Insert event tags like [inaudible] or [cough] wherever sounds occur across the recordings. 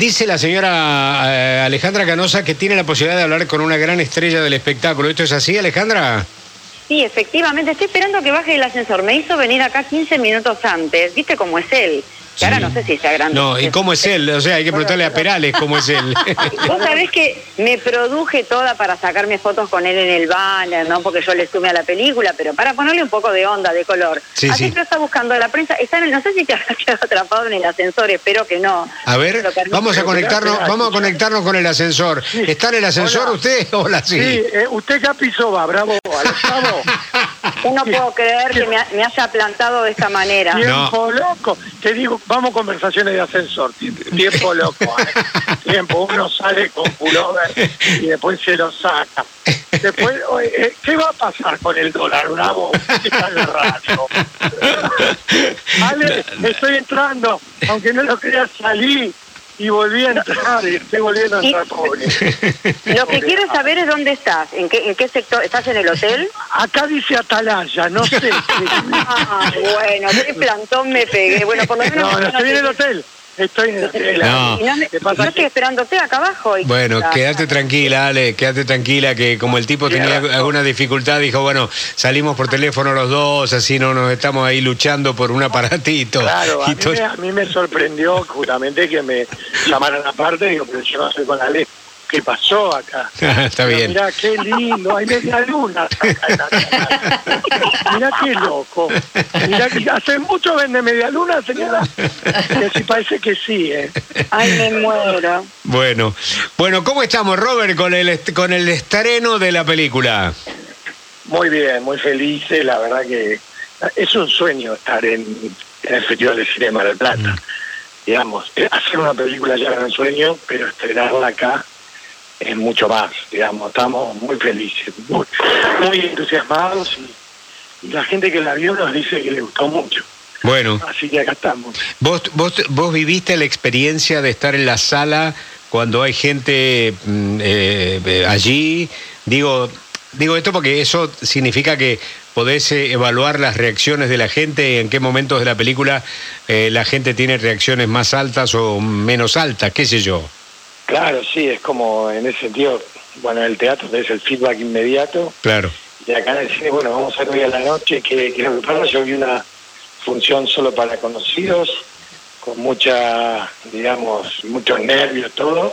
dice la señora eh, Alejandra Canosa que tiene la posibilidad de hablar con una gran estrella del espectáculo. ¿Esto es así, Alejandra? Sí, efectivamente, estoy esperando que baje el ascensor. Me hizo venir acá 15 minutos antes. ¿Viste cómo es él? Que ahora no sé si sea grande. No, ¿y cómo es él? O sea, hay que preguntarle a Perales cómo es él. [laughs] Vos sabés que me produje toda para sacarme fotos con él en el banner, ¿no? Porque yo le sumé a la película, pero para ponerle un poco de onda, de color. Sí, Así sí. que está buscando la prensa. Está en el- no sé si te [laughs] habrá quedado atrapado en el ascensor, espero que no. A ver, vamos a conectarnos, vamos a conectarnos con el ascensor. ¿Está en el ascensor Hola. usted? [laughs] Hola, sí. Sí, eh, usted ya pisó, va, bravo, Gustavo. Yo no puedo creer que me, ha- me haya plantado de esta manera. Tiempo loco. Te digo, vamos conversaciones de ascensor. Tie- Tiempo loco. eh. Tiempo. Uno sale con pullover y después se lo saca. Después, oye, eh, ¿qué va a pasar con el dólar, bravo? ¿Qué está raro? [laughs] Ale, estoy entrando. Aunque no lo creas, salí y volví a entrar. Y estoy volviendo a entrar, pobre. [laughs] Lo que quiero saber es dónde estás, en qué, en qué sector, ¿estás en el hotel? Acá dice Atalaya, no sé. [laughs] Ah, bueno, qué plantón me pegué. Bueno, por lo menos... No, no estoy en el hotel. Estoy en hotel. No. Y yo estoy esperándote acá abajo. y- Bueno, Ah, quédate tranquila, Ale, quédate tranquila, que como el tipo tenía alguna dificultad, dijo, bueno, salimos por teléfono los dos, así no nos estamos ahí luchando por un aparatito. Claro, a Y mí, todo- me, a mí me sorprendió justamente que me llamaran aparte, digo, pero yo no soy con Ale. ¿Qué pasó acá? [laughs] Está Pero bien. Mirá, qué lindo, hay media luna. acá en la casa. Mirá qué loco. Mirá que hace mucho vende media luna, señora. Que sí, parece que sí, ¿eh? Ay, me muero. Bueno, bueno, ¿cómo estamos, Robert, con el con el estreno de la película? Muy bien, muy felices, la verdad que es un sueño estar en, en el Festival de Cine de Mar del Plata. Digamos, eh, hacer una película ya era un sueño, pero estrenarla acá es mucho más, digamos, estamos muy felices, muy, muy entusiasmados y, y la gente que la vio nos dice que le gustó mucho. Bueno, Así que acá estamos. vos, vos, vos viviste la experiencia de estar en la sala cuando hay gente mm, eh, eh, allí. Digo, digo esto porque eso significa que podés eh, evaluar las reacciones de la gente, en qué momentos de la película eh, la gente tiene reacciones más altas o menos altas, qué sé yo. Claro, sí, es como en ese sentido, bueno, en el teatro tenés el feedback inmediato Claro. Y acá en el cine, bueno, vamos a ver hoy a la noche que, lo que yo vi una función solo para conocidos, con mucha, digamos, muchos nervios, todo.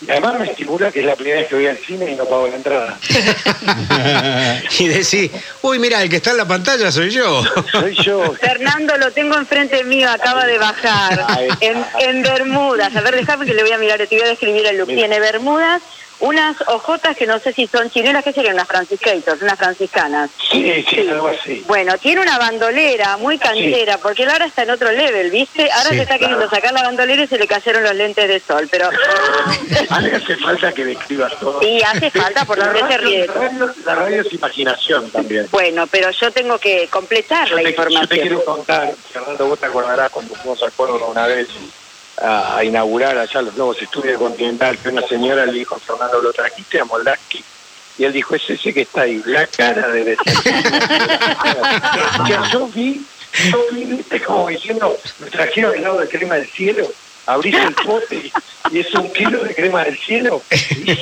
Y además me estimula que es la primera vez que voy al cine y no pago la entrada. [laughs] y decís, uy, mira, el que está en la pantalla soy yo. Soy yo. Fernando lo tengo enfrente mío, acaba de bajar. En, en Bermudas. A ver, déjame que le voy a mirar, te voy a describir el look. Mira. Tiene Bermudas, unas ojotas que no sé si son chilenas, que serían unas franciscanas, unas franciscanas. Sí, sí, algo así. Bueno, tiene una bandolera muy canchera, porque él ahora está en otro level, ¿viste? Ahora Sí, se está queriendo claro. sacar la bandolera y se le cayeron los lentes de sol, pero... [laughs] Hace falta que describas todo. Sí, hace [laughs] falta, la usted se ríe. la radio- la radio es imaginación también. Bueno, pero yo tengo que completar Yo la te, yo te información. quiero contar, Fernando, vos te acordarás cuando fuimos al una vez a, a inaugurar allá los nuevos estudios de Continental, que una señora le dijo Fernando, ¿lo trajiste a Moldaski? Y él dijo, es ese que está ahí, la cara de [laughs] yo vi, yo vi, como diciendo, me trajeron helado de crema del cielo, abrís el pote y, y es un kilo de crema del cielo. Y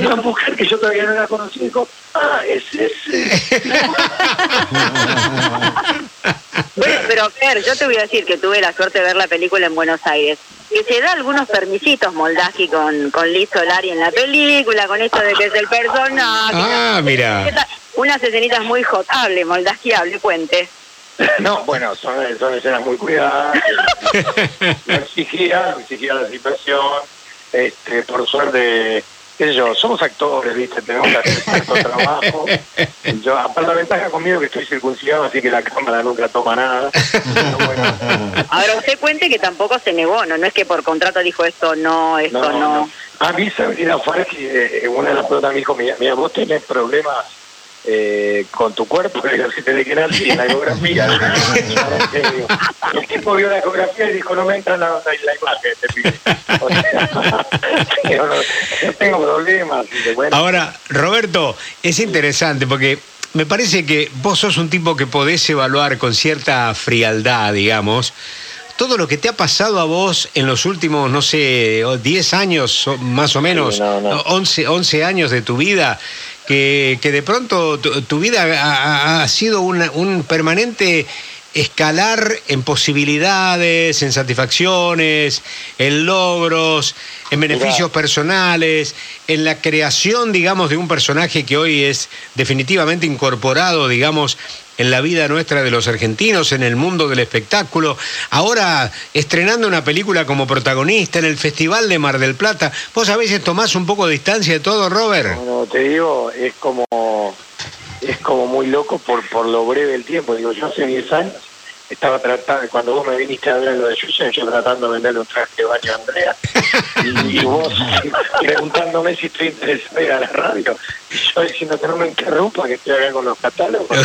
[laughs] una mujer que yo todavía no la conocí dijo, ah, es ese. Bueno, pero Fer, yo te voy a decir que tuve la suerte de ver la película en Buenos Aires. Que se da algunos permisitos Moldaski con, con Liz Solari en la película, con esto de que es el personaje. Ah, mira. Unas escenitas muy hot. Hable, Moldaski, hable, cuente. [laughs] No, bueno, son, son escenas muy cuidadas. Lo exigía, lo exigía la situación. Este, por suerte, qué sé yo, somos actores, ¿viste? Tenemos que hacer cierto trabajo. Yo, aparte la ventaja conmigo es que estoy circuncidado, así que la cámara nunca toma nada. Pero bueno, Ahora usted cuente que tampoco se negó, ¿no? No es que por contrato dijo esto no, esto no, no. no. A mí Sabrina Fares, eh, una de las preguntas me dijo, mira, mira, vos tenés problemas eh, con tu cuerpo, digo, si tenés que nacer en la ecografía. [laughs] [laughs] el tipo vio la ecografía y dijo, no me entra la, la, la imagen, este pibe. O sea, [laughs] yo no, no tengo problemas. Bueno, Ahora, Roberto, es interesante porque me parece que vos sos un tipo que podés evaluar con cierta frialdad, digamos, todo lo que te ha pasado a vos en los últimos, no sé, 10 años más o menos, 11, años de tu vida, que, que de pronto tu, vida ha, sido un permanente escalar en posibilidades, en satisfacciones, en logros, en beneficios personales, en la creación, digamos, de un personaje que hoy es definitivamente incorporado, digamos, en la vida nuestra de los argentinos, en el mundo del espectáculo. Ahora estrenando una película como protagonista en el Festival de Mar del Plata. ¿Vos a veces tomás un poco de distancia de todo, Robert? Bueno, te digo, es como es como muy loco por, por lo breve el tiempo. Digo, yo hace 10 años estaba tratando, cuando vos me viniste a ver lo de Yuya, yo tratando de venderle un traje de baño a Andrea, y, vos [laughs] preguntándome si estoy interesado en la radio, y yo diciendo que no me interrumpa, que estoy acá con los catálogos.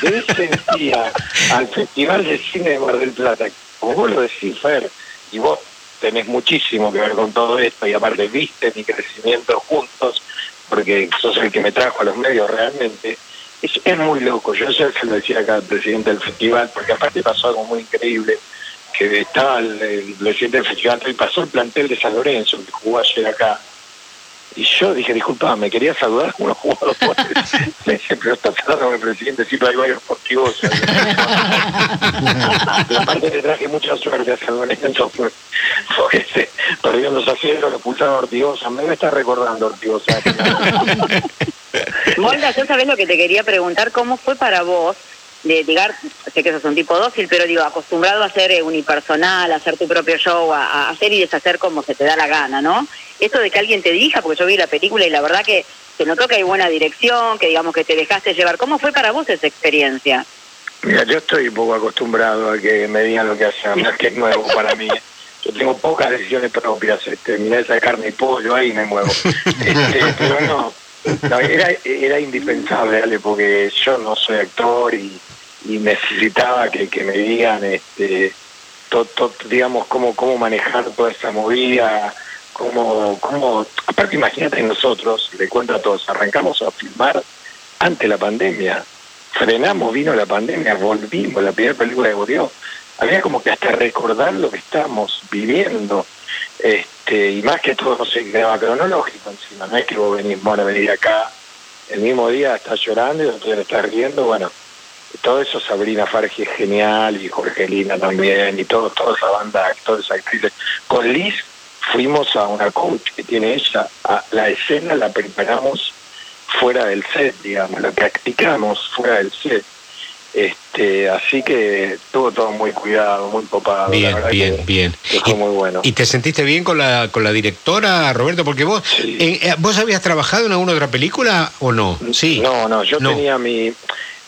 De ese día al Festival de Cine de Mar del Plata, como vos lo decís, Fer, y vos tenés muchísimo que ver con todo esto, y aparte viste mi crecimiento juntos, porque sos el que me trajo a los medios realmente, es, muy loco. Yo ya se lo decía acá al presidente del festival, porque aparte pasó algo muy increíble, que estaba el, presidente del festival y pasó el plantel de San Lorenzo, que jugó ayer acá. Y yo dije, disculpa, me quería saludar como los jugadores. me [laughs] dice, pero está hablando con el presidente, sí, pero hay varios deportivos. aparte [laughs] le traje mucha suerte a San Lorenzo, porque se perdió los acieros, lo pulsaron a Ortigosa. Me debe estar recordando Ortigosa. [laughs] Molda, yo sabés lo que te quería preguntar, ¿cómo fue para vos de llegar, sé que sos un tipo dócil, pero digo, acostumbrado a ser eh, unipersonal, a hacer tu propio show, a, hacer y deshacer como se te da la gana, ¿no? Esto de que alguien te dirija, porque yo vi la película y la verdad que se notó que hay buena dirección, que digamos que te dejaste llevar. ¿Cómo fue para vos esa experiencia? Mira, yo estoy un poco acostumbrado a que me digan lo que hacen, que es nuevo para mí. Yo tengo pocas decisiones propias, este, mirá esa carne y pollo ahí me muevo. [laughs] Este, pero no, era, era indispensable, ¿vale? porque yo no soy actor y, necesitaba que, me digan, este, digamos, cómo, cómo manejar toda esa movida, cómo, cómo... Aparte, imagínate nosotros, le cuento a todos, arrancamos a filmar ante la pandemia, frenamos, vino la pandemia, volvimos, la primera película que volvió. Había como que hasta recordar lo que estamos viviendo este, y más que todo se quedaba cronológico encima, no es que vos venís, bueno, venir acá, el mismo día estás llorando y otro día estás riendo, bueno, todo eso Sabrina Fargi es genial y Jorgelina también y todo, toda esa banda, todas esas actrices. Con Liz fuimos a una coach que tiene ella, a la escena la preparamos fuera del set, digamos, la practicamos fuera del set este, así que estuvo todo muy cuidado, muy copado. Bien, bien, bien. fue muy bueno. ¿Y te sentiste bien con la, con la directora, Roberto? Porque vos, eh, ¿vos habías trabajado en alguna otra película o no? Sí. No, no, yo tenía mi...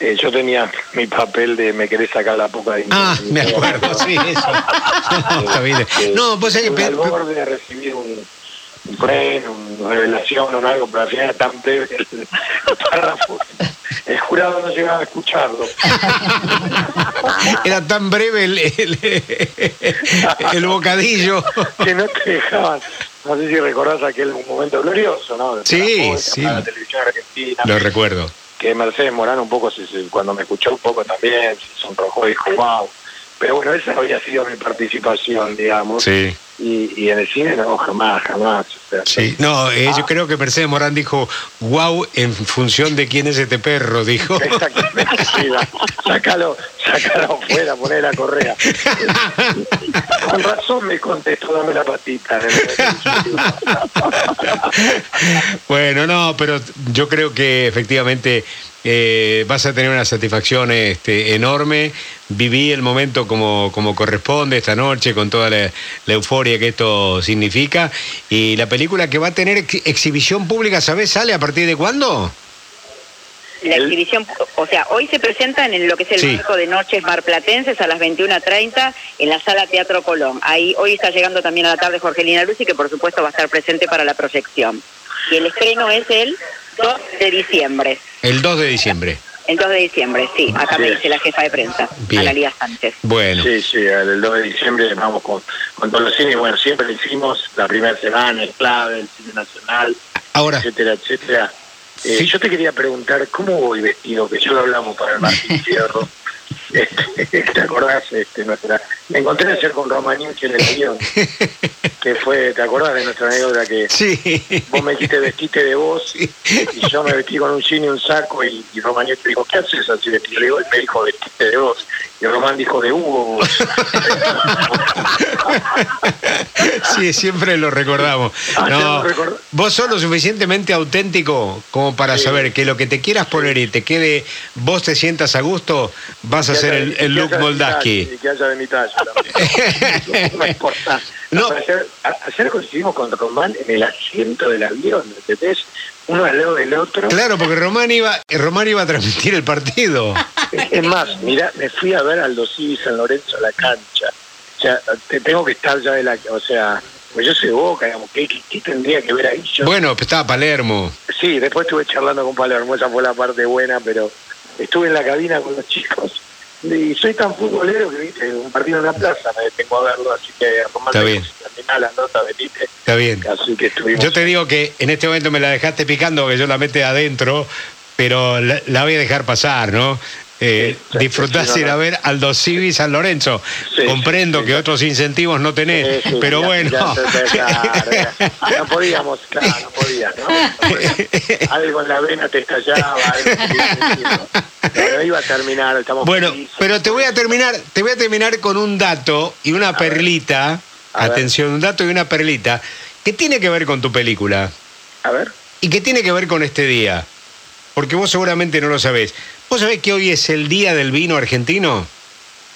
Eh, yo tenía mi papel de me querés sacar la poca de Ah, me acuerdo, sí, eso. [laughs] [laughs] no, está bien. Este, no, pues hay que... Al borde de recibir un, un premio, una revelación o algo, pero al final tan breve el [laughs] párrafo el jurado no llegaba a escucharlo. [laughs] Era tan breve el, el, bocadillo. que no te dejaban. No sé si recordás aquel momento glorioso, ¿no? sí, sí. La televisión argentina. Lo recuerdo. Que Mercedes Morán un poco, cuando me escuchó un poco también, se sonrojó y dijo, wow. Pero bueno, esa había sido mi participación, digamos. Sí y, en el cine no, jamás, jamás. sí, no, eh, yo ah. creo que Mercedes Morán dijo, wow, en función de quién es este perro, dijo. Exactamente, sí, sácalo, sácalo fuera, poné la correa. Con razón me contestó, dame la patita. [laughs] bueno, no, pero yo creo que efectivamente eh, vas a tener una satisfacción este, enorme. Viví el momento como, como corresponde esta noche, con toda la, euforia que esto significa. Y la película que va a tener exhibición pública, ¿sabes? ¿Sale a partir de cuándo? La exhibición, o sea, hoy se presenta en lo que es el marco de Noches Marplatenses a las 21.30 en la Sala Teatro Colón. Ahí hoy está llegando también a la tarde Jorgelina Lucy, que por supuesto va a estar presente para la proyección. Y el estreno es el 2 de diciembre. El 2 de diciembre. El 2 de diciembre, sí, acá me dice la jefa de prensa, Analia Sánchez. Bueno. Sí, sí, el 2 de diciembre vamos con, con todos los cines. Bueno, siempre lo hicimos la primera semana, el clave, el cine nacional, Ahora, etcétera, etcétera. Eh, Yo te quería preguntar, ¿cómo voy vestido? Que yo lo hablamos para el Martín Fierro. [laughs] Este, [laughs] ¿Te acordás? Este, nuestra, me encontré ayer con Romagnacci en el avión, [laughs] que fue, ¿te acordás de nuestra anécdota que Sí. vos me dijiste vestite de vos y yo me vestí con un jean y un saco y, y Romagnacci dijo, ¿qué haces así vestido? Le digo, él me dijo vestite de vos y Román dijo de Hugo. vos". [laughs] Sí, siempre lo recordamos. Ah, No, vos sos lo suficientemente auténtico como para Sí. saber que lo que te quieras poner y te quede, vos te sientas a gusto, vas a Haya- el, el look Moldaski. Y que haya de mi talla no importa. No. Ayer, ayer coincidimos con Román en el asiento del avión, ¿entendés? Uno al lado del otro. Claro, porque Román iba, Román iba a transmitir el partido. Es más, mira, me fui a ver al Dos y San Lorenzo a la cancha. O sea, te tengo que estar ya de la... O sea, pues yo soy Boca, digamos, ¿qué, tendría que ver ahí yo? Bueno, estaba Palermo. Sí, después estuve charlando con Palermo, esa fue la parte buena, pero estuve en la cabina con los chicos y soy tan futbolero que, viste, un partido en la plaza me detengo a verlo, así que Está bien. dijo, si terminás la nota, venite. Está bien. Así que estuvimos... Yo te digo que en este momento me la dejaste picando porque yo la mete adentro, pero la, la voy a dejar pasar, ¿no? Eh, Sí, disfrutás ir a ver Aldo Civi San Lorenzo. Sí, Comprendo sí, que otros incentivos no tenés, pero ya- bueno. ya [laughs] ya. no podíamos, claro, no podías, ¿no? [laughs] Algo en la vena te estallaba, algo. Pero iba a terminar, estamos Bueno, felices. pero te voy a terminar, te voy a terminar con un dato y una perlita. Ver. Atención, un dato y una perlita que tiene que ver con tu película A ver, y que tiene que ver con este día. Porque vos seguramente no lo sabés. ¿Vos sabés que hoy es el día del vino argentino?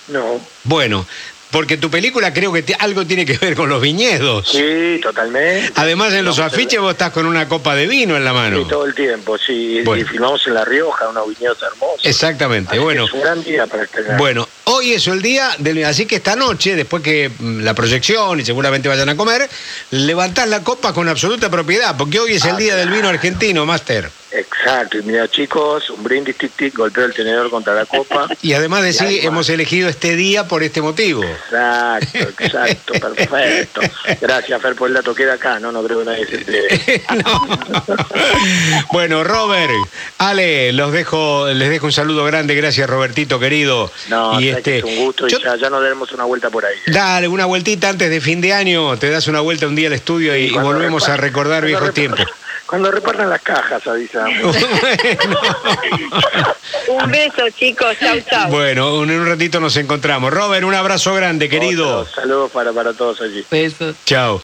no. Bueno, porque tu película creo que algo tiene que ver con los viñedos. Sí, totalmente. Además, en los afiches vos estás con una copa de vino en la mano. Sí, todo el tiempo, sí. Bueno. Y filmamos en La Rioja, unos viñedos hermosos. Exactamente, Así bueno. Es un gran día para estrenar. Bueno, hoy es el día del así que esta noche, después que mm, la proyección y seguramente vayan a comer, levantás la copa con absoluta propiedad, porque hoy es el Ah, día del vino argentino, Máster. Exacto. Y mira, chicos, un brindis tic tic, golpeo el tenedor contra la copa. [laughs] Y además de Y sí, además- hemos elegido este día por este motivo. Exacto, [laughs] exacto, perfecto. Gracias, Fer, por el dato. Queda acá, no, no creo que nadie se entere. [laughs] No. Bueno, Robert, Ale, los dejo, les dejo un saludo grande, gracias Robertito querido. No, y que este, es un gusto yo- y ya, ya nos daremos una vuelta por ahí. Dale, una vueltita antes de fin de año, te das una vuelta un día al estudio y, volvemos a recordar viejos tiempos. Cuando repartan las cajas, avisamos. [laughs] Bueno. [laughs] Un beso, chicos. Chau, chau. Bueno, en un ratito nos encontramos. Robert, un abrazo grande, querido. Otro, Saludos para, para todos allí. Besos. Chao.